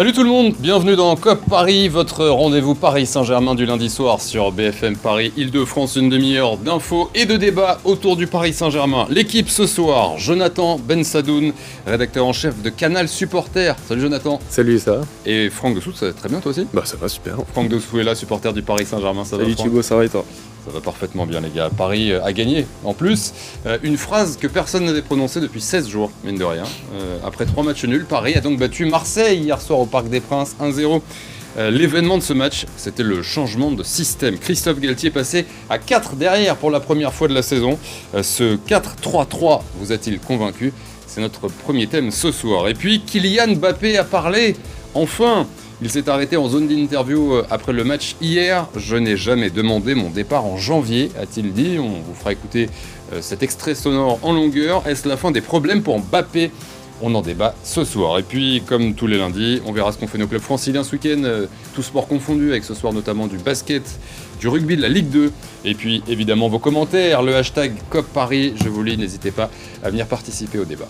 Salut tout le monde, bienvenue dans COP Paris, votre rendez-vous Paris Saint-Germain du lundi soir sur BFM Paris Île-de-France, une demi-heure d'infos et de débats autour du Paris Saint-Germain. L'équipe ce soir, Jonathan Ben Sadoun, rédacteur en chef de Canal Supporter. Salut Jonathan. Salut, ça va? Et Franck Dessous, ça va très bien toi aussi? Bah ça va super. Franck Dessous est là, supporter du Paris Saint-Germain, ça Salut va Franck? Thibaut, ça va et toi? Ça va parfaitement bien les gars. Paris euh, a gagné. En plus, euh, une phrase que personne n'avait prononcée depuis 16 jours, mine de rien. Euh, après trois matchs nuls, Paris a donc battu Marseille hier soir au Parc des Princes 1-0. Euh, L'événement de ce match, c'était le changement de système. Christophe Galtier passé à 4 derrière pour la première fois de la saison. Ce 4-3-3 vous a-t-il convaincu? C'est notre premier thème ce soir. Et puis Kylian Mbappé a parlé. Enfin il s'est arrêté en zone d'interview euh, après le match hier. Je n'ai jamais demandé mon départ en janvier, a-t-il dit. On vous fera écouter euh, cet extrait sonore en longueur. Est-ce la fin des problèmes pour Mbappé? On en débat ce soir. Et puis, comme tous les lundis, on verra ce qu'on fait nos clubs franciliens ce week-end, euh, tous sports confondus, avec ce soir notamment du basket, du rugby, de la Ligue 2. Et puis, évidemment, vos commentaires, le hashtag COP Paris, je vous lis, n'hésitez pas à venir participer au débat.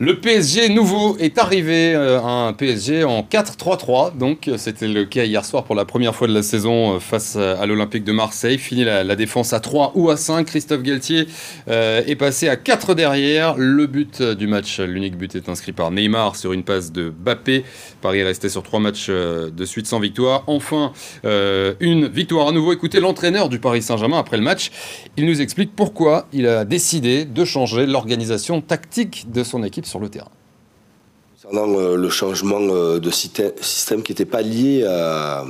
Le PSG nouveau est arrivé, euh, un PSG en 4-3-3, donc c'était le cas hier soir pour la première fois de la saison euh, face à l'Olympique de Marseille. Fini la, défense à 3 ou à 5, Christophe Galtier euh, est passé à 4 derrière. Le but du match, l'unique but est inscrit par Neymar sur une passe de Bappé. Paris est resté sur 3 matchs euh, de suite sans victoire. Enfin, euh, une victoire à nouveau. Écoutez l'entraîneur du Paris Saint-Germain après le match. Il nous explique pourquoi il a décidé de changer l'organisation tactique de son équipe sur le terrain. Concernant euh, le changement euh, de système, qui n'était pas lié à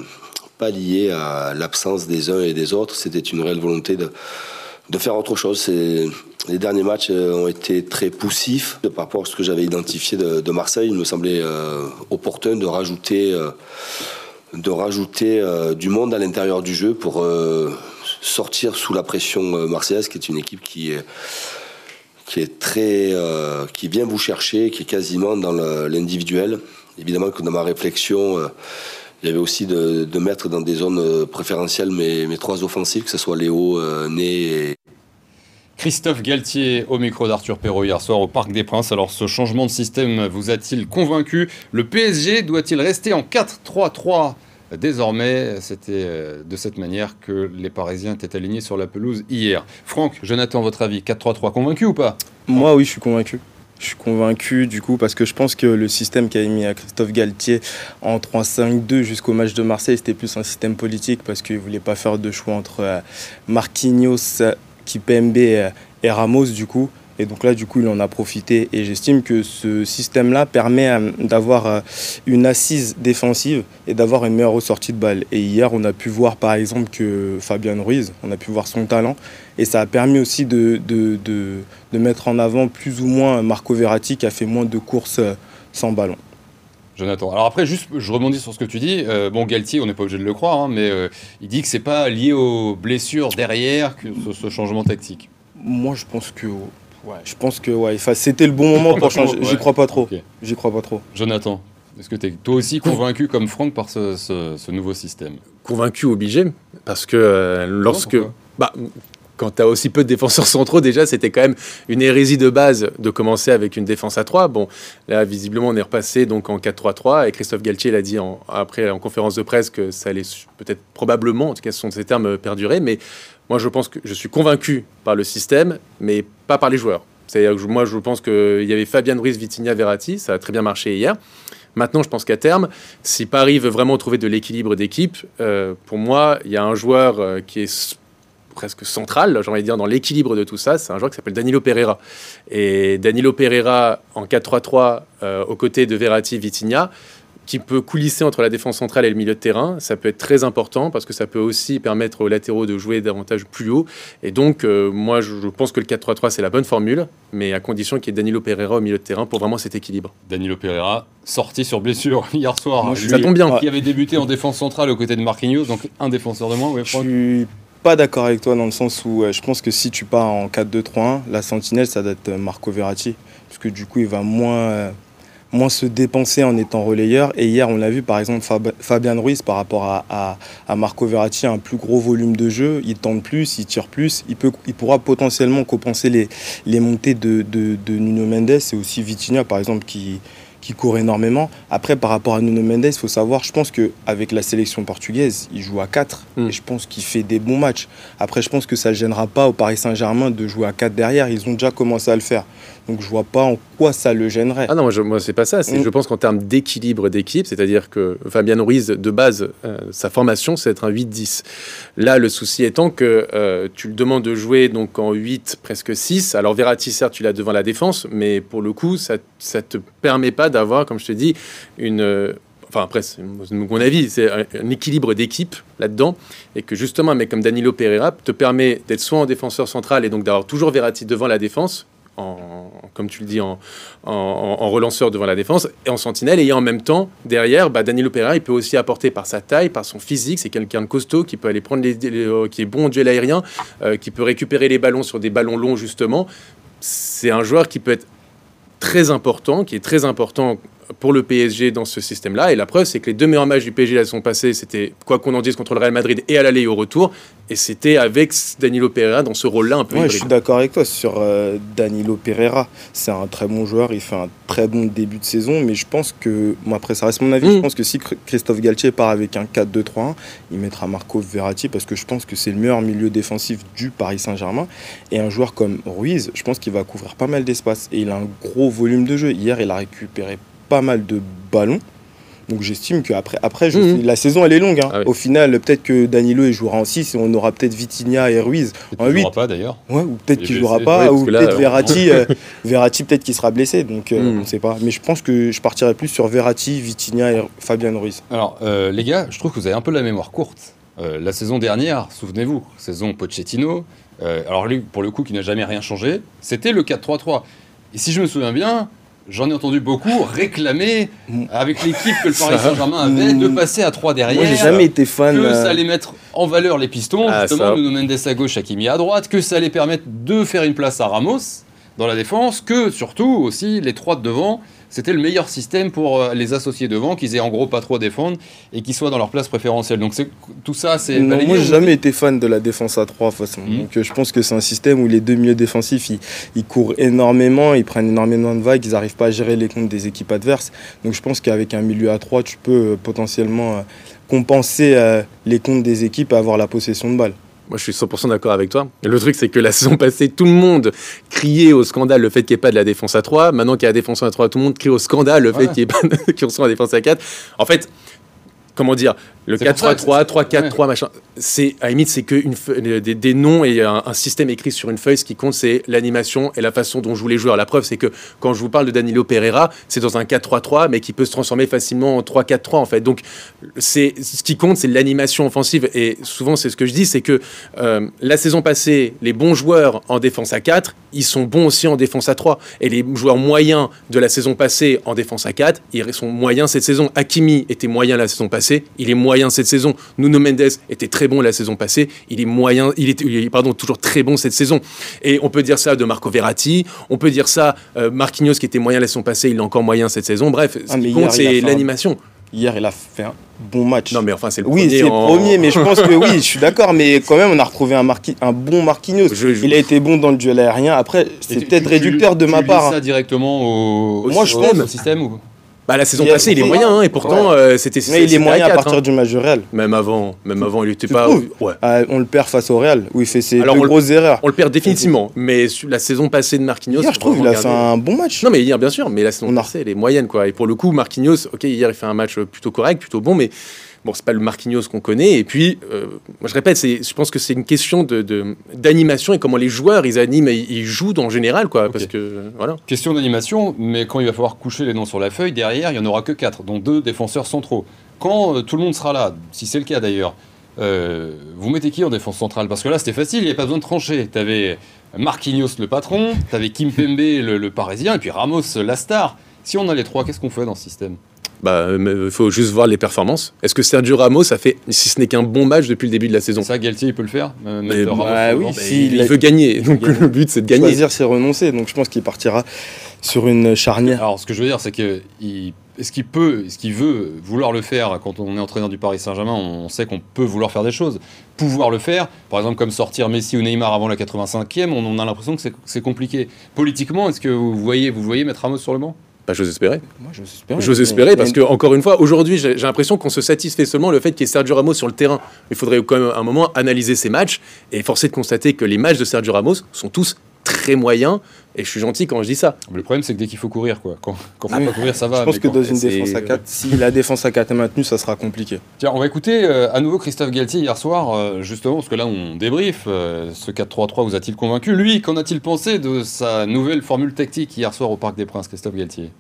l'absence des uns et des autres, c'était une réelle volonté de, faire autre chose. Les derniers matchs euh, ont été très poussifs par rapport à ce que j'avais identifié de, Marseille. Il me semblait opportun de rajouter, du monde à l'intérieur du jeu pour sortir sous la pression marseillaise, qui est une équipe qui qui est très, euh, qui vient vous chercher, qui est quasiment dans l'individuel. Évidemment que dans ma réflexion, euh, il y avait aussi de, mettre dans des zones euh, préférentielles mes, mes trois offensifs, que ce soit Léo, euh, Né et, Christophe Galtier au micro d'Arthur Perrault hier soir au Parc des Princes. Alors ce changement de système vous a-t-il convaincu? Le PSG doit-il rester en 4-3-3 Désormais, c'était euh, de cette manière que les Parisiens étaient alignés sur la pelouse hier. Franck, Jonathan, votre avis 4-3-3 convaincu ou pas? Moi, oui, je suis convaincu. Je suis convaincu du coup parce que je pense que le système qu'a mis à Christophe Galtier en 3-5-2 jusqu'au match de Marseille, c'était plus un système politique parce qu'il ne voulait pas faire de choix entre euh, Marquinhos, euh, Kipembe et Ramos du coup. Et donc là, du coup, il en a profité. Et j'estime que ce système-là permet euh, d'avoir euh, une assise défensive et d'avoir une meilleure ressortie de balle. Et hier, on a pu voir par exemple que Fabien Ruiz, on a pu voir son talent. Et ça a permis aussi de, de, de, de mettre en avant plus ou moins Marco Verratti qui a fait moins de courses euh, sans ballon. Jonathan. Alors après, juste, je rebondis sur ce que tu dis. Euh, bon, Galtier, on n'est pas obligé de le croire, hein, mais euh, il dit que c'est pas lié aux blessures derrière que ce, ce changement tactique. Moi, je pense que. Ouais, je pense que ouais, c'était le bon moment pour changer. Ouais. J'y crois pas trop. Ok. J'y crois pas trop. Jonathan, est-ce que tu es toi aussi convaincu comme Franck par ce, ce- ce nouveau système? Convaincu, obligé, parce que euh, lorsque, bah, quand tu as aussi peu de défenseurs centraux, déjà, c'était quand même une hérésie de base de commencer avec une défense à 3. Bon, là, visiblement, on est repassé donc en 4-3-3, et Christophe Galtier l'a dit en- après en conférence de presse que ça allait peut-être probablement, en tout cas, ce sont ces termes perdurer, mais moi, je pense que je suis convaincu par le système, mais pas par les joueurs. C'est-à-dire que moi, je pense qu'il y avait Fabien Ruiz, Vitinha, Verratti, ça a très bien marché hier. Maintenant, je pense qu'à terme, si Paris veut vraiment trouver de l'équilibre d'équipe, euh, pour moi, il y a un joueur euh, qui est presque central, j'ai envie de dire, dans l'équilibre de tout ça, c'est un joueur qui s'appelle Danilo Pereira. Et Danilo Pereira en 4-3-3 euh, aux côtés de Verratti, Vitinha, qui peut coulisser entre la défense centrale et le milieu de terrain, ça peut être très important parce que ça peut aussi permettre aux latéraux de jouer davantage plus haut. Et donc, euh, moi, je, pense que le 4-3-3, c'est la bonne formule, mais à condition qu'il y ait Danilo Pereira au milieu de terrain pour vraiment cet équilibre. Danilo Pereira, sorti sur blessure hier soir. Moi, je Lui Ça tombe bien. Qui avait débuté en défense centrale aux côtés de Marquinhos, donc un défenseur de moins. Ouais, Je suis pas d'accord avec toi dans le sens où euh, je pense que si tu pars en 4-2-3-1, la sentinelle, ça doit être euh, Marco Verratti. Parce que du coup, il va moins, euh, moins se dépenser en étant relayeur. Et hier, on l'a vu par exemple, Fabien Ruiz par rapport à, à, Marco Verratti, a un plus gros volume de jeu. Il tente plus, il tire plus. Il, peut, il pourra potentiellement compenser les, les montées de, de, de Nuno Mendes et aussi Vitinha par exemple qui qui court énormément. Après, par rapport à Nuno Mendes, il faut savoir, je pense qu'avec la sélection portugaise, il joue à 4 mm. et je pense qu'il fait des bons matchs. Après, je pense que ça ne gênera pas au Paris Saint-Germain de jouer à 4 derrière. Ils ont déjà commencé à le faire. Donc je vois pas en quoi ça le gênerait. Ah non, moi, je, moi c'est pas ça. Mm. Je pense qu'en termes d'équilibre d'équipe, c'est-à-dire que Fabien Ruiz, de base, euh, sa formation, c'est être un 8-10. Là, le souci étant que euh, tu le demandes de jouer donc en 8, presque 6. Alors Verratti, certes, tu l'as devant la défense, mais pour le coup, ça ne te permet pas d'avoir, comme je te dis, une... Euh, enfin après, c'est mon avis, c'est un équilibre d'équipe là-dedans, et que justement un mec comme Danilo Pereira te permet d'être soit en défenseur central et donc d'avoir toujours Verratti devant la défense, comme tu le dis, en, relanceur devant la défense et en sentinelle. Et en même temps, derrière, bah, Danilo Pereira, il peut aussi apporter par sa taille, par son physique. C'est quelqu'un de costaud qui peut aller prendre les, euh, qui est bon au duel aérien, euh, qui peut récupérer les ballons sur des ballons longs, justement. C'est un joueur qui peut être très important, qui est très important pour le PSG dans ce système-là. Et la preuve, c'est que les deux meilleurs matchs du PSG la saison passée, c'était quoi qu'on en dise contre le Real Madrid et à l'aller et au retour. Et c'était avec Danilo Pereira dans ce rôle-là un peu. Ouais, je suis d'accord avec toi sur euh, Danilo Pereira. C'est un très bon joueur, il fait un très bon début de saison, mais je pense que, moi après ça reste mon avis, je mm. pense que si Christophe Galtier part avec un 4-2-3-1, il mettra Marco Verratti parce que je pense que c'est le meilleur milieu défensif du Paris Saint-Germain. Et un joueur comme Ruiz, je pense qu'il va couvrir pas mal d'espace et il a un gros volume de jeu. Hier, il a récupéré pas mal de ballons. Donc j'estime qu'après, après, mhm. la saison elle est longue. Hein. Ah Au final, peut-être que Danilo il jouera en 6 et on aura peut-être Vitinha et Ruiz en 8. jouera pas d'ailleurs. Ouais, ou peut-être qu'il jouera pas, ou peut-être Verratti, euh, Verratti peut-être qu'il sera blessé. Donc euh, mhm. on ne sait pas. Mais je pense que je partirai plus sur Verratti, Vitinha et Fabien Ruiz. Alors euh, les gars, je trouve que vous avez un peu la mémoire courte. la saison dernière, souvenez-vous, saison Pochettino. alors lui, pour le coup, qui n'a jamais rien changé, c'était le 4-3-3. Et si je me souviens bien, J'en ai entendu beaucoup réclamer avec l'équipe que le Paris Saint-Germain avait de passer à 3 derrière. Moi, j'ai jamais été fan. Que ça euh, allait mettre en valeur les pistons, ah, justement, Nuno Mendes à gauche, Hakimi à droite, que ça allait permettre de faire une place à Ramos dans la défense, que surtout aussi les trois de devant c'était le meilleur système pour euh, les associer devant, qu'ils aient en gros pas trop à défendre et qu'ils soient dans leur place préférentielle. Donc tout ça, c'est. Moi, j'ai jamais été fan de la défense à trois façon. Mhm. Donc euh, je pense que c'est un système où les deux milieux défensifs, ils, courent énormément, ils prennent énormément de vagues, ils n'arrivent pas à gérer les comptes des équipes adverses. Donc je pense qu'avec un milieu à trois, tu peux euh, potentiellement compenser les comptes des équipes et avoir la possession de balle. Moi, je suis 100% d'accord avec toi. Le truc, c'est que la saison passée, tout le monde criait au scandale le fait qu'il n'y ait pas de la défense à 3. Maintenant qu'il y a la défense à 3, tout le monde crie au scandale le fait qu'il n'y ait pas de la défense à 4. En fait, comment dire, le 4-3-3, 3-4-3, machin. C'est, à la limite, c'est que une des, des, noms et un, système écrit sur une feuille. Ce qui compte, c'est l'animation et la façon dont jouent les joueurs. La preuve, c'est que quand je vous parle de Danilo Pereira, c'est dans un 4-3-3, mais qui peut se transformer facilement en 3-4-3, en fait. Donc, c'est, ce qui compte, c'est l'animation offensive. Et souvent, c'est ce que je dis, c'est que euh, la saison passée, les bons joueurs en défense à 4, ils sont bons aussi en défense à 3. Et les joueurs moyens de la saison passée en défense à 4, ils sont moyens cette saison. Hakimi était moyen la saison passée, il est moyen cette saison. Nuno Mendes était très bon la saison passée. Il est moyen, il est, pardon, toujours très bon cette saison. Et on peut dire ça de Marco Verratti. On peut dire ça euh, Marquinhos qui était moyen la saison passée. Il est encore moyen cette saison. Bref, ce ah, qui compte c'est l'animation. Hier, il a fait un bon match. Non, mais enfin, c'est le oui, premier. Oui, c'est le premier, mais je pense que oui, je suis d'accord. Mais quand même, on a retrouvé un, un bon Marquinhos. Il a été bon dans le duel aérien. Après, c'est peut-être réducteur de ma part. ça hein. directement au, Moi, je pense. au système ou... Bah, la saison passée, il est moyen, hein, et pourtant, euh, c'était. Mais il est moyen à, partir hein. du match du Real. Même avant, même avant, il était pas. Ouais. Ah, on le perd face au Real, où il fait ses Alors, plus grosses erreurs. On le perd définitivement, mais la saison passée de Marquinhos. Hier, je trouve, il a fait un bon match. Non, mais hier, bien sûr, mais la saison passée, elle est moyenne, quoi. Et pour le coup, Marquinhos, ok, hier, il fait un match plutôt correct, plutôt bon, mais Bon, c'est pas le Marquinhos qu'on connaît. Et puis, euh, moi je répète, je pense que c'est une question de, d'animation et comment les joueurs ils animent et ils jouent en général, quoi. Parce que voilà. Question d'animation, mais quand il va falloir coucher les noms sur la feuille, derrière il y en aura que quatre, dont deux défenseurs centraux. Quand euh, tout le monde sera là, si c'est le cas d'ailleurs, euh, vous mettez qui en défense centrale? Parce que là c'était facile, il n'y avait pas besoin de trancher. T'avais Marquinhos le patron, t'avais Kim Pembe le, le parisien, et puis Ramos la star. Si on a les trois, qu'est-ce qu'on fait dans ce système? Bah, il faut juste voir les performances. Est-ce que Sergio Ramos a fait, si ce n'est qu'un bon match depuis le début de la saison? Ça, Galtier, il peut le faire euh, Mais mettre Ramos bah oui, si, il, il a- veut gagner, donc gagner. le but c'est de gagner. Choisir, c'est renoncer. Donc je pense qu'il partira sur une charnière. Alors, ce que je veux dire, c'est que il- est-ce qu'il peut, est-ce qu'il veut vouloir le faire quand on est entraîneur du Paris Saint-Germain? On sait qu'on peut vouloir faire des choses. Pouvoir le faire, par exemple, comme sortir Messi ou Neymar avant la 85e, on, on a l'impression que c'est- c'est compliqué. Politiquement, est-ce que vous voyez, vous voyez mettre Ramos sur le banc? Bah, j'ose espérer. Moi, j'ose espérer. J'ose Mais- espérer parce mais- que, encore une fois, aujourd'hui, j'ai j'ai l'impression qu'on se satisfait seulement le fait qu'il y ait Sergio Ramos sur le terrain. Il faudrait quand même un moment analyser ces matchs et forcer de constater que les matchs de Sergio Ramos sont tous très moyens. Et je suis gentil quand je dis ça. Mais Le problème, c'est que dès qu'il faut courir, quoi. Quand, quand faut Oui. pas courir, ça va. Je pense mais que dans une défense à 4, si la défense à 4 est maintenue, ça sera compliqué. Tiens, on va écouter euh, à nouveau Christophe Galtier hier soir, euh, justement, parce que là on débrief. euh, ce 4-3-3 vous a-t-il convaincu? Lui, qu'en a-t-il pensé de sa nouvelle formule tactique hier soir au Parc des Princes, Christophe Galtier?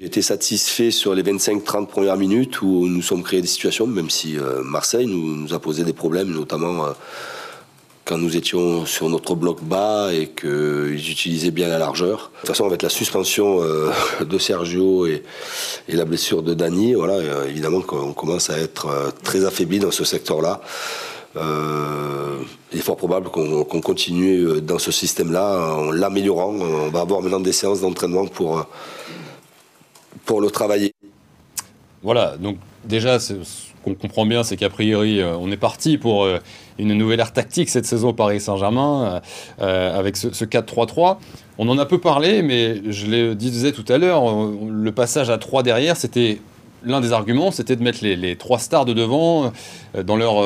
J'ai été satisfait sur les 25-30 premières minutes où nous sommes créés des situations, même si euh, Marseille nous, nous a posé des problèmes, notamment euh, quand nous étions sur notre bloc bas et qu'ils utilisaient bien la largeur. De toute façon, avec la suspension euh, de Sergio et, la blessure de Dani, voilà, euh, évidemment qu'on commence à être euh, très affaibli dans ce secteur-là. Il est fort probable qu'on continue dans ce système-là en l'améliorant. On va avoir maintenant des séances d'entraînement pour, pour le travailler. Voilà, donc déjà, qu'on comprend bien, c'est qu'a priori, euh, on est parti pour euh, une nouvelle ère tactique cette saison Paris Saint-Germain, euh, avec ce, ce 4-3-3. On en a peu parlé, mais je le disais tout à l'heure, le passage à 3 derrière, c'était l'un des arguments, c'était de mettre les, les trois stars de devant dans leur,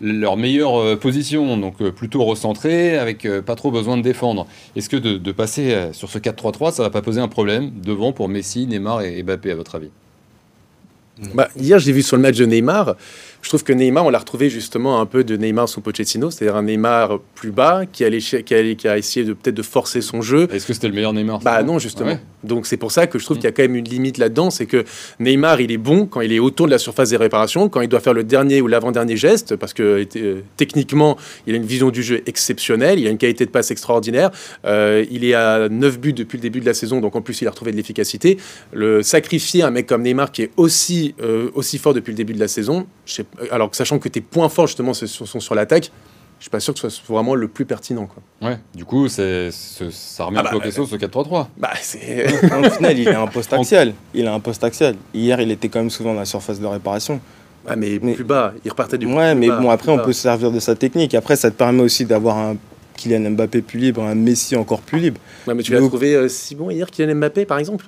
leur meilleure position, donc plutôt recentré, avec pas trop besoin de défendre. Est-ce que de, passer sur ce 4-3-3, ça va pas poser un problème devant pour Messi, Neymar et, et Mbappé, à votre avis? Bah, hier, j'ai vu sur le match de Neymar. Je trouve que Neymar, on l'a retrouvé justement un peu de Neymar sous Pochettino, c'est-à-dire un Neymar plus bas qui, a essayé de peut-être de forcer son jeu. Est-ce que c'était le meilleur Neymar Bah non, justement. Ouais. Donc c'est pour ça que je trouve Mm. qu'il y a quand même une limite là-dedans, c'est que Neymar, il est bon quand il est autour de la surface des réparations, quand il doit faire le dernier ou l'avant-dernier geste, parce que euh, techniquement, il a une vision du jeu exceptionnelle, il a une qualité de passe extraordinaire, euh, il est à 9 buts depuis le début de la saison, donc en plus il a retrouvé de l'efficacité. Le sacrifier un mec comme Neymar qui est aussi, euh, aussi fort depuis le début de la saison, je sais- alors que sachant que tes points forts justement sont sur l'attaque, je suis pas sûr que ce soit vraiment le plus pertinent. Quoi. Ouais, du coup, c'est, ça remet Ah un peu bah, en question ce 4-3-3. Bah, c'est... Au final, il a un poste axial. Il a un poste axial. Hier, il était quand même souvent dans la surface de réparation. Ah, mais, Mais- plus bas, il repartait du Ouais, plus mais bas, bon, après, on bas. peut se servir de sa technique. Après, ça te permet aussi d'avoir un Kylian Mbappé plus libre, un Messi encore plus libre. Ouais, mais tu l'as trouvé euh, si bon hier Kylian Mbappé, par exemple?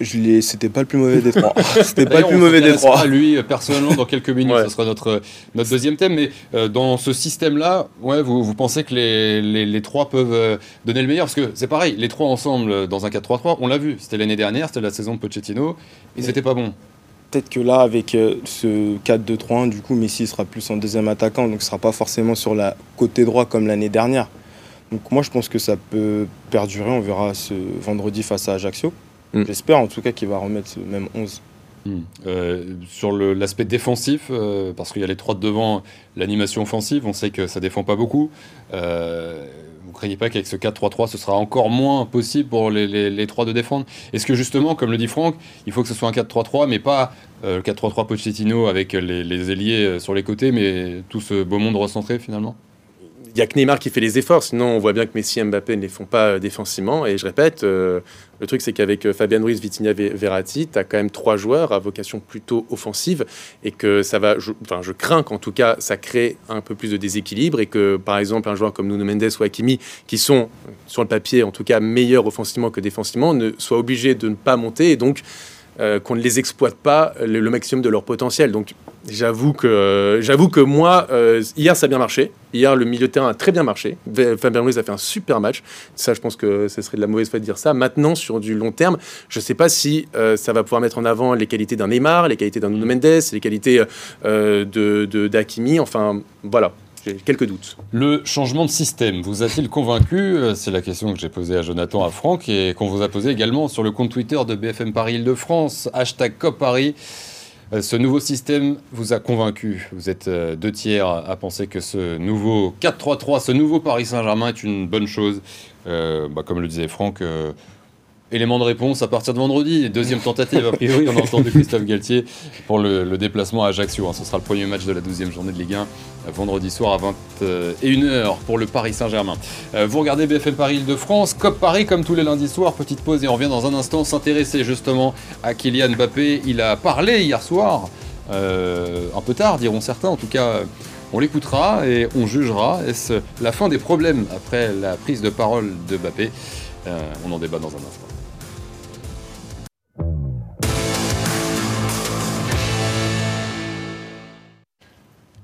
Je c'était pas le plus mauvais des trois. c'était pas le plus mauvais des trois. à lui personnellement dans quelques minutes. Ouais. Ce sera notre, notre deuxième thème. Mais euh, dans ce système-là, ouais, vous, vous pensez que les, les, les trois peuvent euh, donner le meilleur? Parce que c'est pareil, les trois ensemble euh, dans un 4-3-3, on l'a vu. C'était l'année dernière, c'était la saison de Pochettino. Et c'était pas bon. Peut-être que là, avec euh, ce 4-2-3-1, du coup, Messi sera plus en deuxième attaquant, donc ce sera pas forcément sur la côté droit comme l'année dernière. Donc moi, je pense que ça peut perdurer. On verra ce vendredi face à Ajaccio. Mm. J'espère en tout cas qu'il va remettre ce même 11. Euh, sur l'aspect défensif, euh, parce qu'il y a les trois de devant, l'animation offensive, on sait que ça défend pas beaucoup. Euh, vous ne croyez pas qu'avec ce 4-3-3, ce sera encore moins possible pour les, les- les trois de défendre? Est-ce que justement, comme le dit Franck, il faut que ce soit un 4-3-3, mais pas euh, le 4-3-3 Pochettino avec les, les ailiers sur les côtés, mais tout ce beau monde recentré finalement? Il y a que Neymar qui fait les efforts, sinon on voit bien que Messi et Mbappé ne les font pas euh, défensivement. Et je répète, euh, le truc c'est qu'avec euh, Fabian Ruiz, Vitinha, Ve- Verratti, tu as quand même trois joueurs à vocation plutôt offensive et que ça va, je, enfin je crains qu'en tout cas ça crée un peu plus de déséquilibre et que par exemple un joueur comme Nuno Mendes ou Hakimi, qui sont sur le papier en tout cas meilleurs offensivement que défensivement, ne soient obligés de ne pas monter et donc euh, qu'on ne les exploite pas le, le maximum de leur potentiel. Donc j'avoue que, j'avoue que moi, euh, hier ça a bien marché. Hier le milieu de terrain a très bien marché. Fabien Ruiz a fait un super match. Ça, je pense que ce serait de la mauvaise foi de dire ça. Maintenant, sur du long terme, je ne sais pas si euh, ça va pouvoir mettre en avant les qualités d'un Neymar, les qualités d'un Nuno Mendes, les qualités euh, de, de d'Hakimi. Enfin, voilà. Quelques doutes. Le changement de système vous a-t-il convaincu? Euh, C'est la question que j'ai posée à Jonathan, à Franck, et qu'on vous a posée également sur le compte Twitter de BFM Paris Île-de-France, hashtag COP Paris. Euh, Ce nouveau système vous a convaincu? Vous êtes euh, deux tiers à penser que ce nouveau 4-3-3, ce nouveau Paris Saint-Germain est une bonne chose. Bah, comme le disait Franck, Élément de réponse à partir de vendredi. Deuxième tentative, a priori, on a entendu Christophe Galtier pour le, déplacement à Ajaccio. Hein. Ce sera le premier match de la 12e journée de Ligue 1, vendredi soir à 21h pour le Paris Saint-Germain. Euh, vous regardez BFM Paris Île-de-France, COP Paris comme tous les lundis soirs. Petite pause et on revient dans un instant s'intéresser justement à Kylian Mbappé. Il a parlé hier soir, euh, un peu tard diront certains, en tout cas. On l'écoutera et on jugera. Est-ce la fin des problèmes après la prise de parole de Mbappé? Euh, On en débat dans un instant.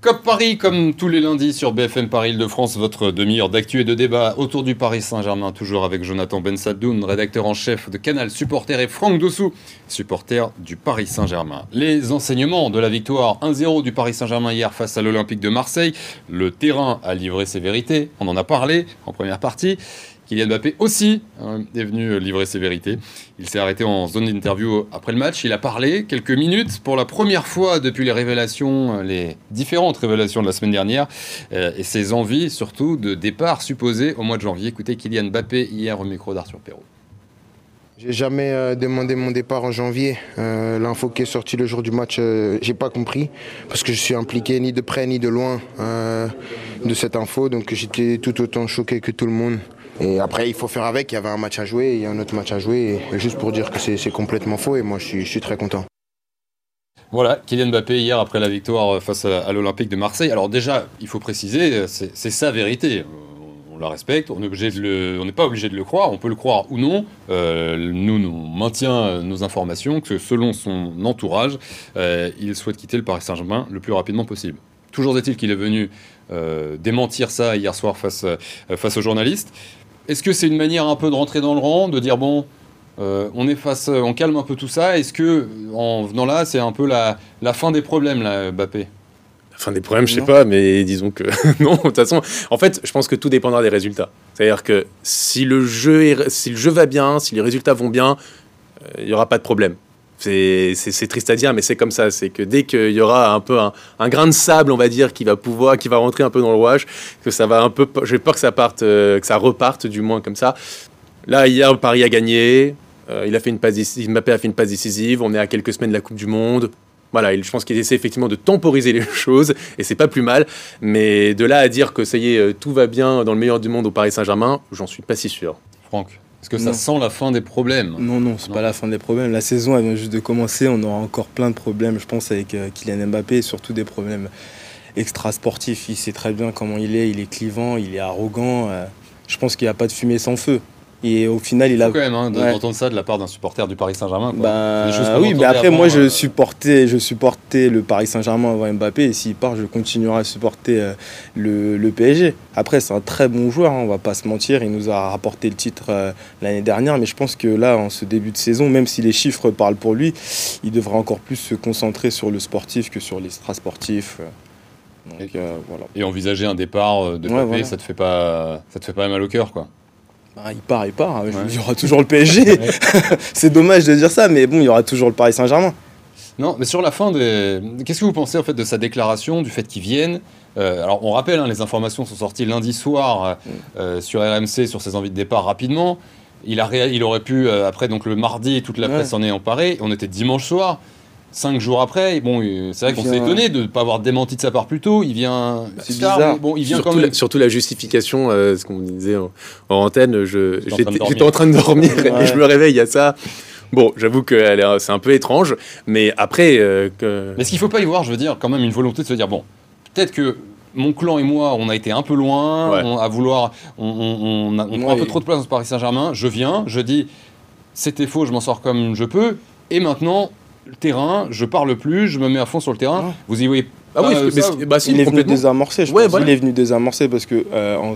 COP Paris, comme tous les lundis sur BFM Paris de France, votre demi-heure d'actu et de débat autour du Paris Saint-Germain, toujours avec Jonathan Bensadoun, rédacteur en chef de Canal Supporter, et Franck Dossou, supporter du Paris Saint-Germain. Les enseignements de la victoire 1-0 du Paris Saint-Germain hier face à l'Olympique de Marseille. Le terrain a livré ses vérités, on en a parlé en première partie. Kylian Mbappé aussi hein, est venu livrer ses vérités. Il s'est arrêté en zone d'interview après le match. Il a parlé quelques minutes pour la première fois depuis les révélations, euh, les différentes révélations de la semaine dernière, euh, et ses envies surtout de départ supposé au mois de janvier. Écoutez Kylian Mbappé hier au micro d'Arthur Perrault. J'ai jamais euh, demandé mon départ en janvier. L'info qui est sortie le jour du match, j'ai pas compris parce que je suis impliqué ni de près ni de loin de cette info, donc j'étais tout autant choqué que tout le monde. Et après, il faut faire avec. Il y avait un match à jouer, il y a un autre match à jouer. Juste pour dire que c'est complètement faux, et moi, je suis, très content. Voilà, Kylian Mbappé hier après la victoire face à, l'Olympique de Marseille. Alors déjà, il faut préciser, c'est sa vérité. On la respecte, on n'est pas obligé de le croire, on peut le croire ou non. Euh, nous, nous maintient nos informations que selon son entourage, euh, il souhaite quitter le Paris Saint-Germain le plus rapidement possible. Toujours est-il qu'il est venu euh, démentir ça hier soir face aux journalistes. Est-ce que c'est une manière un peu de rentrer dans le rang, de dire bon, euh, on efface, euh, on calme un peu tout ça Est-ce que en venant là, c'est un peu la, fin des problèmes, là, Mbappé? La fin des problèmes, je sais pas, mais disons que non. De toute façon, en fait, je pense que tout dépendra des résultats. C'est-à-dire que si le jeu, si le jeu va bien, si les résultats vont bien, euh, il n'y aura pas de problème c'est triste à dire, mais c'est comme ça. C'est que dès qu'il y aura un peu un, grain de sable, on va dire, qui va pouvoir, qui va rentrer un peu dans le rouage, que ça va un peu, j'ai peur que ça parte, euh, que ça reparte du moins comme ça. Là, hier, Paris a gagné. Euh, il a fait une passe Mbappé a fait une passe décisive. On est à quelques semaines de la Coupe du Monde. Voilà, je pense qu'il essaie effectivement de temporiser les choses et c'est pas plus mal. Mais de là à dire que ça y est, euh, tout va bien dans le meilleur du monde au Paris Saint-Germain, j'en suis pas si sûr. Franck est-ce que ça sent la fin des problèmes Non, non, c'est pas la fin des problèmes. La saison, elle vient juste de commencer. On aura encore plein de problèmes, je pense, avec euh, Kylian Mbappé et surtout des problèmes extra-sportifs. Il sait très bien comment il est. Il est clivant, il est arrogant. Euh, je pense qu'il n'y a pas de fumée sans feu. Et au final, il a. quand même hein, d'entendre ça de la part d'un supporter du Paris Saint-Germain. Bah, oui, mais après, moi, je euh, supportais, je supportais le Paris Saint-Germain avant Mbappé. Et s'il part, je continuerai à supporter euh, le, PSG. Après, c'est un très bon joueur, hein, on va pas se mentir. Il nous a rapporté le titre euh, l'année dernière. Mais je pense que là, en ce début de saison, même si les chiffres parlent pour lui, il devrait encore plus se concentrer sur le sportif que sur l'extra-sportif. et, voilà. et envisager un départ de Mbappé, ça te fait pas, ça te fait pas mal au cœur, quoi. Bah, il part, il part. Il y aura toujours le PSG. c'est dommage de dire ça, mais bon, il y aura toujours le Paris Saint-Germain. Non, mais sur la fin, de... qu'est-ce que vous pensez en fait de sa déclaration, du fait qu'il vienne? Euh, Alors, on rappelle, hein, les informations sont sorties lundi soir euh, euh, sur RMC sur ses envies de départ rapidement. Il, a il aurait pu, après, donc le mardi, toute la presse en est emparée. On était dimanche soir cinq jours après, bon, c'est vrai qu'on s'est étonné de ne pas avoir démenti de sa part plus tôt. Il vient. C'est bizarre. Bon, il vient surtout, la, surtout la justification, euh, ce qu'on disait en, antenne. J'étais en, train de dormir et je me réveille à ça. Bon, j'avoue que c'est un peu étrange, mais après. Euh, que... Mais ce qu'il ne faut pas y voir, je veux dire, quand même une volonté de se dire bon, peut-être que mon clan et moi, on a été un peu loin, à vouloir, on, on, prend un peu trop de place dans ce Paris Saint-Germain. Je viens, je dis, c'était faux, je m'en sors comme je peux, et maintenant, le terrain, je parle plus, je me mets à fond sur le terrain. Vous y voyez ah oui, bah, il est venu désamorcer, je pense. Il est venu désamorcer parce que euh,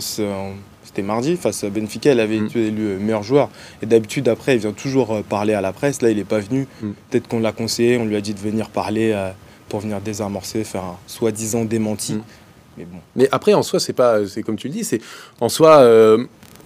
c'était mardi face à Benfica, il avait mm. été élu meilleur joueur. Et d'habitude, après, il vient toujours euh, parler à la presse. Là, il n'est pas venu. Mm. Peut-être qu'on l'a conseillé, on lui a dit de venir parler euh, pour venir désamorcer, faire un soi-disant démenti. Mm. Mais, bon. Mais après, en soi, c'est pas, c'est comme tu le dis, c'est en soi,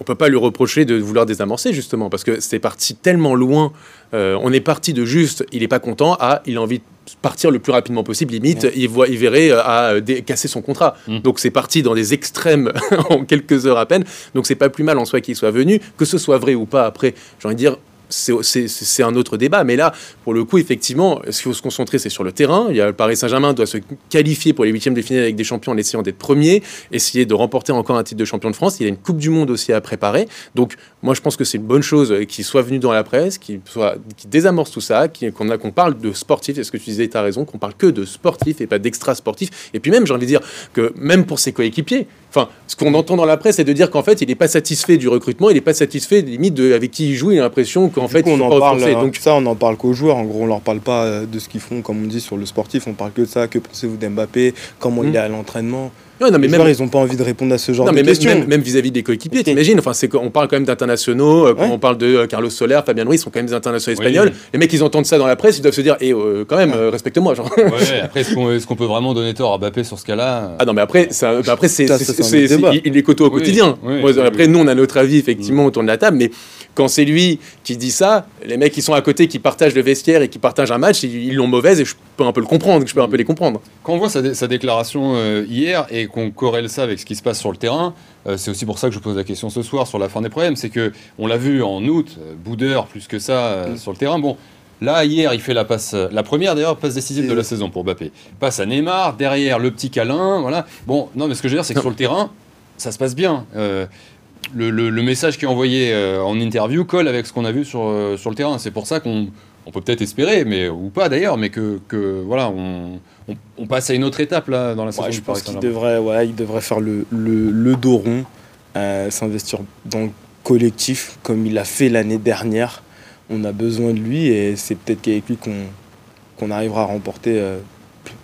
on peut pas lui reprocher de vouloir désamorcer justement parce que c'est parti tellement loin. Euh, on est parti de juste, il est pas content, à il a envie de partir le plus rapidement possible. Limite, il voit, il verrait euh, à casser son contrat. Mm. Donc c'est parti dans des extrêmes en quelques heures à peine. Donc c'est pas plus mal en soi qu'il soit venu, que ce soit vrai ou pas. Après, j'ai envie de dire, c'est un autre débat. Mais là, pour le coup, effectivement, ce qu'il faut se concentrer, c'est sur le terrain. Il y a le Paris Saint-Germain doit se qualifier pour les huitièmes de finale avec des champions en essayant d'être premier, essayer de remporter encore un titre de champion de France. Il y a une Coupe du Monde aussi à préparer. Donc, moi, je pense que c'est une bonne chose qu'il soit venu dans la presse, qu'il soit, qui désamorce tout ça, qu'on qu'on parle de sportif. Est-ce que tu disais, tu as raison, qu'on parle que de sportif et pas d'extra sportif. Et puis même, j'ai envie de dire que même pour ses coéquipiers, Enfin, ce qu'on entend dans la presse, c'est de dire qu'en fait, il n'est pas satisfait du recrutement, il n'est pas satisfait limite de avec qui il joue. Il a l'impression qu'en fait, on en parle. Donc ça, on n'en parle qu'aux joueurs. En gros, on leur parle pas euh, de ce qu'ils font, comme on dit sur le sportif. On parle que de ça. Que pensez-vous d'Mbappé? Comment il hmm. est à l'entraînement? Non, mais les même... ils n'ont pas envie de répondre à ce genre de mais questions. Même, vis-à-vis des coéquipiers, t'imagines Enfin, c'est qu'on parle quand même d'internationaux. Euh, quand on parle de euh, Carlos Soler, Fabien Ruiz, sont quand même des internationaux espagnols. Les mecs, ils entendent ça dans la presse, ils doivent se dire, eh, euh, quand même, respecte-moi. Genre. après, est-ce qu'on peut vraiment donner tort à Mbappé sur ce cas-là Ah non, mais après, ça, après c'est, il les côtoie au quotidien. après, nous, on a notre avis effectivement autour de la table, mais quand c'est lui qui dit ça, les mecs qui sont à côté, qui partagent le vestiaire et qui partagent un match, ils l'ont mauvaise et je peux un peu le comprendre, je peux un peu les comprendre. Quand on voit sa, déclaration euh, hier et qu'on corrèle ça avec ce qui se passe sur le terrain, euh, c'est aussi pour ça que je pose la question ce soir sur la fin des problèmes, c'est que on l'a vu en août, euh, Boudeur plus que ça mm. sur le terrain. Bon, Là, hier, il fait la passe, la première d'ailleurs, passe décisive de la saison pour Mbappé. Passe à Neymar, derrière le petit câlin, voilà. Bon, non, mais ce que je veux dire, c'est que sur le terrain, ça se passe bien le, message qui est envoyé euh, en interview colle avec ce qu'on a vu sur, euh, sur le terrain. C'est pour ça qu'on on peut peut-être espérer, mais ou pas d'ailleurs, mais que, que voilà, on, on, passe à une autre étape là dans la saison. je pense qu'il devrait, ouais, il devrait faire le, le, le dos rond, euh, s'investir dans le collectif comme il a fait l'année dernière. On a besoin de lui et c'est peut-être qu'avec lui qu'on qu'on arrivera à remporter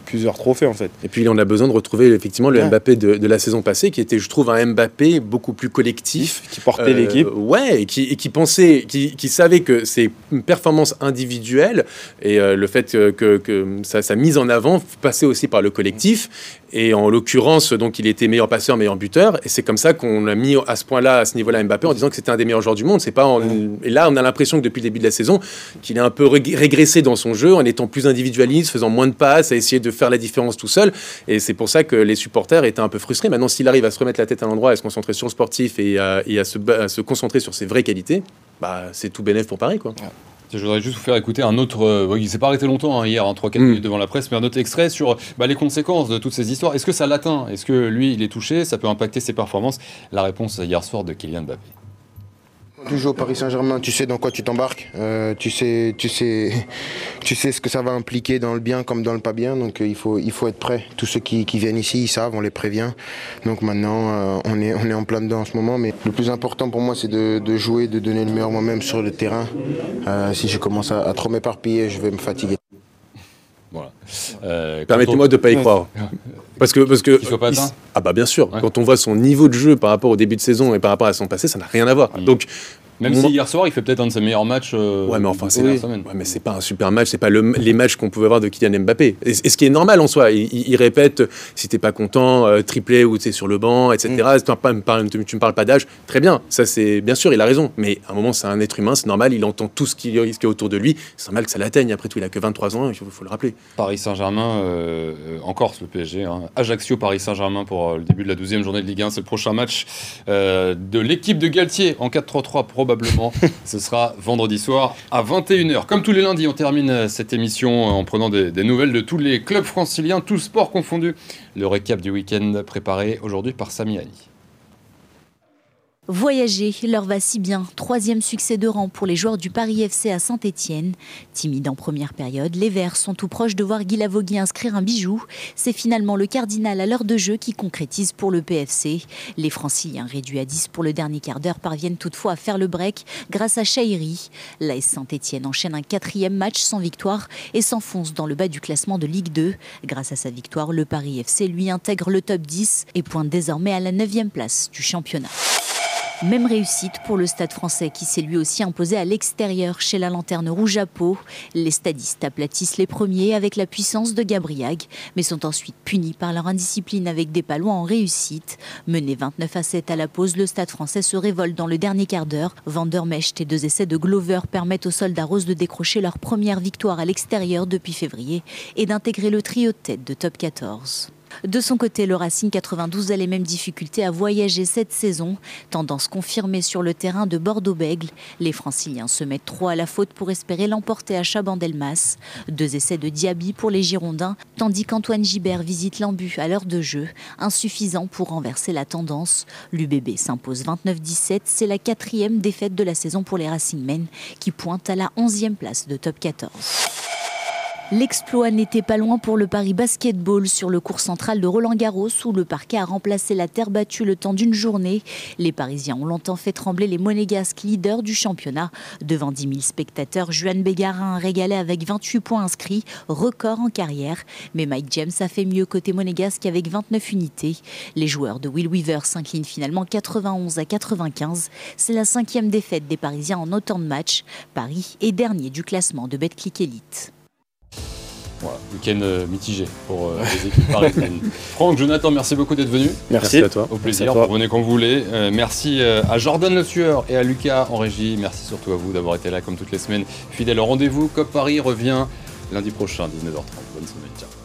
plusieurs trophées en fait. Et puis on a besoin de retrouver effectivement le Mbappé de, la saison passée, qui était, je trouve, un Mbappé beaucoup plus collectif, qui portait euh, l'équipe. Ouais, et qui, qui pensait, qui, qui, savait que ses performances individuelles et euh, le fait que, que, sa, mise en avant passait aussi par le collectif. Et en l'occurrence, donc il était meilleur passeur, meilleur buteur. Et c'est comme ça qu'on l'a mis à ce point-là, à ce niveau-là, Mbappé, en disant que c'était un des meilleurs joueurs du monde. C'est pas Et là, on a l'impression que depuis le début de la saison, qu'il est un peu régressé dans son jeu, en étant plus individualiste, faisant moins de passes, à essayer de faire la différence tout seul. Et c'est pour ça que les supporters étaient un peu frustrés. Maintenant, s'il arrive à se remettre la tête à l'endroit, à se concentrer sur le sportif et à, se, concentrer sur ses vraies qualités, bah, c'est tout bénéf pour Paris. Quoi. Je voudrais juste vous faire écouter un autre. Euh, il s'est pas arrêté longtemps hein, hier, en 3-4 mm. minutes devant la presse, mais un autre extrait sur bah, les conséquences de toutes ces histoires. Est-ce que ça l'atteint? Est-ce que lui, il est touché? Ça peut impacter ses performances? La réponse hier soir de Kylian Mbappé. Tu joues au Paris Saint-Germain, tu sais dans quoi tu t'embarques, euh, tu, sais, tu, sais, tu sais ce que ça va impliquer dans le bien comme dans le pas bien, donc euh, il, faut, il faut être prêt. Tous ceux qui, viennent ici, ils savent, on les prévient. Donc maintenant, euh, on, est, on est en plein dedans en ce moment, mais le plus important pour moi, c'est de, jouer, de donner le meilleur moi-même sur le terrain. si je commence à, trop m'éparpiller, je vais me fatiguer. Voilà. Permettez-moi de ne pas y croire. Parce que, parce que pas ah bah bien sûr, quand on voit son niveau de jeu par rapport au début de saison et par rapport à son passé, ça n'a rien à voir. Donc même si hier soir, il fait peut-être un de ses meilleurs matchs. Euh, ouais, mais enfin, c'est ouais, mais c'est pas un super match, c'est pas les matchs qu'on pouvait voir de Kylian Mbappé. Et, ce qui est normal en soi, il, répète si t'es pas content, euh, triplé ou tu sur le banc, etc. Mm. Tu, tu, me parles pas d'âge, très bien. Ça, c'est bien sûr, il a raison. Mais à un moment, c'est un être humain, c'est normal. Il entend tout ce qui, ce qui est autour de lui. C'est normal que ça l'atteigne. Après tout, il a que 23 ans, il faut, le rappeler. Paris Saint-Germain, euh, encore le PSG. Hein. Ajaccio, Paris Saint-Germain pour le début de la 12e journée de Ligue 1. C'est le prochain match de l'équipe de Galtier en 4-3-3 probablement. Ce sera vendredi soir à 21h. Comme tous les lundis, on termine euh, cette émission en prenant des, nouvelles de tous les clubs franciliens, tous sports confondus. Le récap du week-end préparé aujourd'hui par Sami Ali. Voyager leur va si bien. Troisième succès de rang pour les joueurs du Paris FC à Saint-Etienne. Timide en première période, les Verts sont tout proches de voir Guy Lavogui inscrire un bijou. C'est finalement le cardinal à l'heure de jeu qui concrétise pour le PFC. Les Franciliens, réduits à 10 pour le dernier quart d'heure, parviennent toutefois à faire le break grâce à Chahiri. L'AS Saint-Etienne enchaîne un quatrième match sans victoire et s'enfonce dans le bas du classement de Ligue 2. Grâce à sa victoire, le Paris FC lui intègre le top 10 et pointe désormais à la 9e place du championnat. Même réussite pour le Stade français qui s'est lui aussi imposé à l'extérieur chez la Lanterne Rouge à Pau. Les stadistes aplatissent les premiers avec la puissance de Gabriag, mais sont ensuite punis par leur indiscipline avec des palois en réussite. Mené 29 à 7 à la pause, le Stade français se révolte dans le dernier quart d'heure. Vandermecht et deux essais de Glover permettent aux soldats roses de décrocher leur première victoire à l'extérieur depuis février et d'intégrer le trio tête de top 14. De son côté, le Racing 92 a les mêmes difficultés à voyager cette saison. Tendance confirmée sur le terrain de Bordeaux-Bègle. Les Franciliens se mettent trop à la faute pour espérer l'emporter à Chabandelmas. Deux essais de Diaby pour les Girondins, tandis qu'Antoine Gibert visite l'embu à l'heure de jeu. Insuffisant pour renverser la tendance. L'UBB s'impose 29-17. C'est la quatrième défaite de la saison pour les Racingmen qui pointent à la 11e place de top 14. L'exploit n'était pas loin pour le Paris Basketball sur le cours central de Roland Garros où le parquet a remplacé la terre battue le temps d'une journée. Les Parisiens ont longtemps fait trembler les monégasques leaders du championnat. Devant 10 000 spectateurs, Juan Bégarin a régalé avec 28 points inscrits, record en carrière. Mais Mike James a fait mieux côté monégasque avec 29 unités. Les joueurs de Will Weaver s'inclinent finalement 91 à 95. C'est la cinquième défaite des Parisiens en autant de matchs. Paris est dernier du classement de Betclic Elite. Voilà, week-end euh, mitigé pour euh, les équipes parisiennes. Franck, Jonathan, merci beaucoup d'être venu. Merci. à toi. Au plaisir, vous revenez quand vous voulez. Euh, merci à Jordan Le Sueur et à Lucas en régie. Merci surtout à vous d'avoir été là comme toutes les semaines. Fidèle au rendez-vous. COP Paris revient lundi prochain, 19h30. Bonne semaine. Ciao.